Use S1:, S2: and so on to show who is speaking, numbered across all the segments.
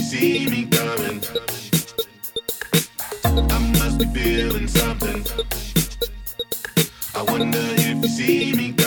S1: I must be feeling something. I
S2: wonder if you see me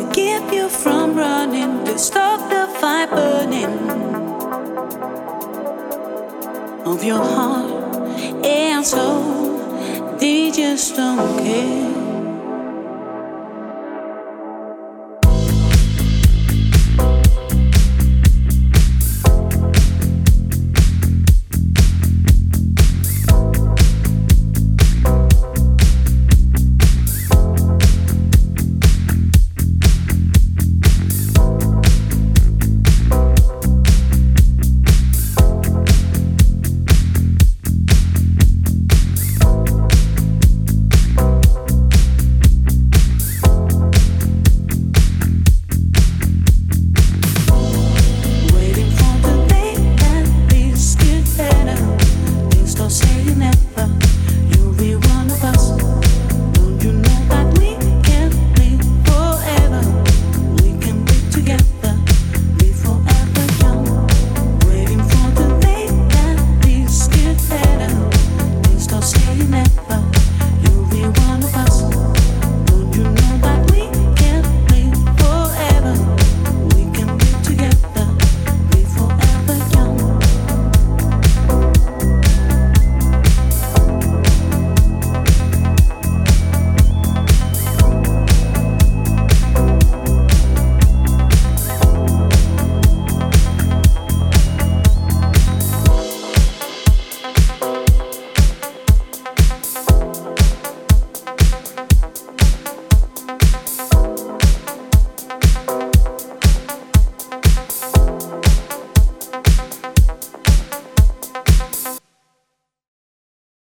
S3: To keep you from running, to stop the fire burning of your heart and soul. They just don't care.